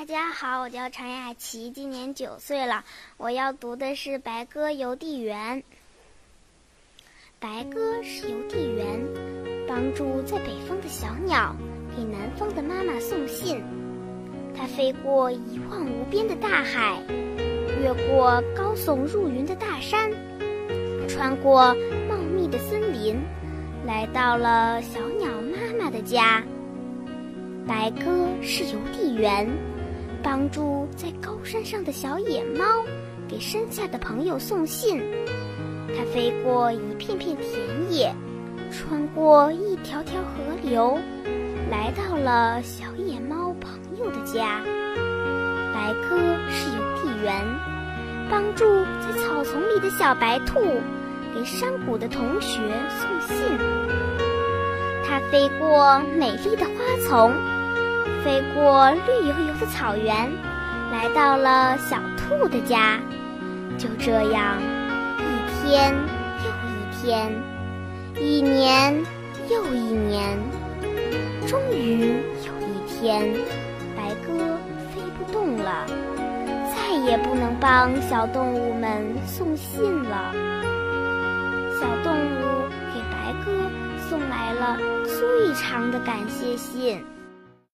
大家好，我叫常雅琪，今年九岁了。我要读的是《白鸽邮递员》。白鸽是邮递员，帮助在北方的小鸟给南方的妈妈送信。它飞过一望无边的大海，越过高耸入云的大山，穿过茂密的森林，来到了小鸟妈妈的家。白鸽是邮递员。帮助在高山上的小野猫给山下的朋友送信。它飞过一片片田野，穿过一条条河流，来到了小野猫朋友的家。白鸽是邮递员，帮助在草丛里的小白兔给山谷的同学送信。它飞过美丽的花丛。飞过绿油油的草原，来到了小兔的家。就这样，一天又一天，一年又一年，终于有一天，白鸽飞不动了，再也不能帮小动物们送信了。小动物给白鸽送来了最长的感谢信。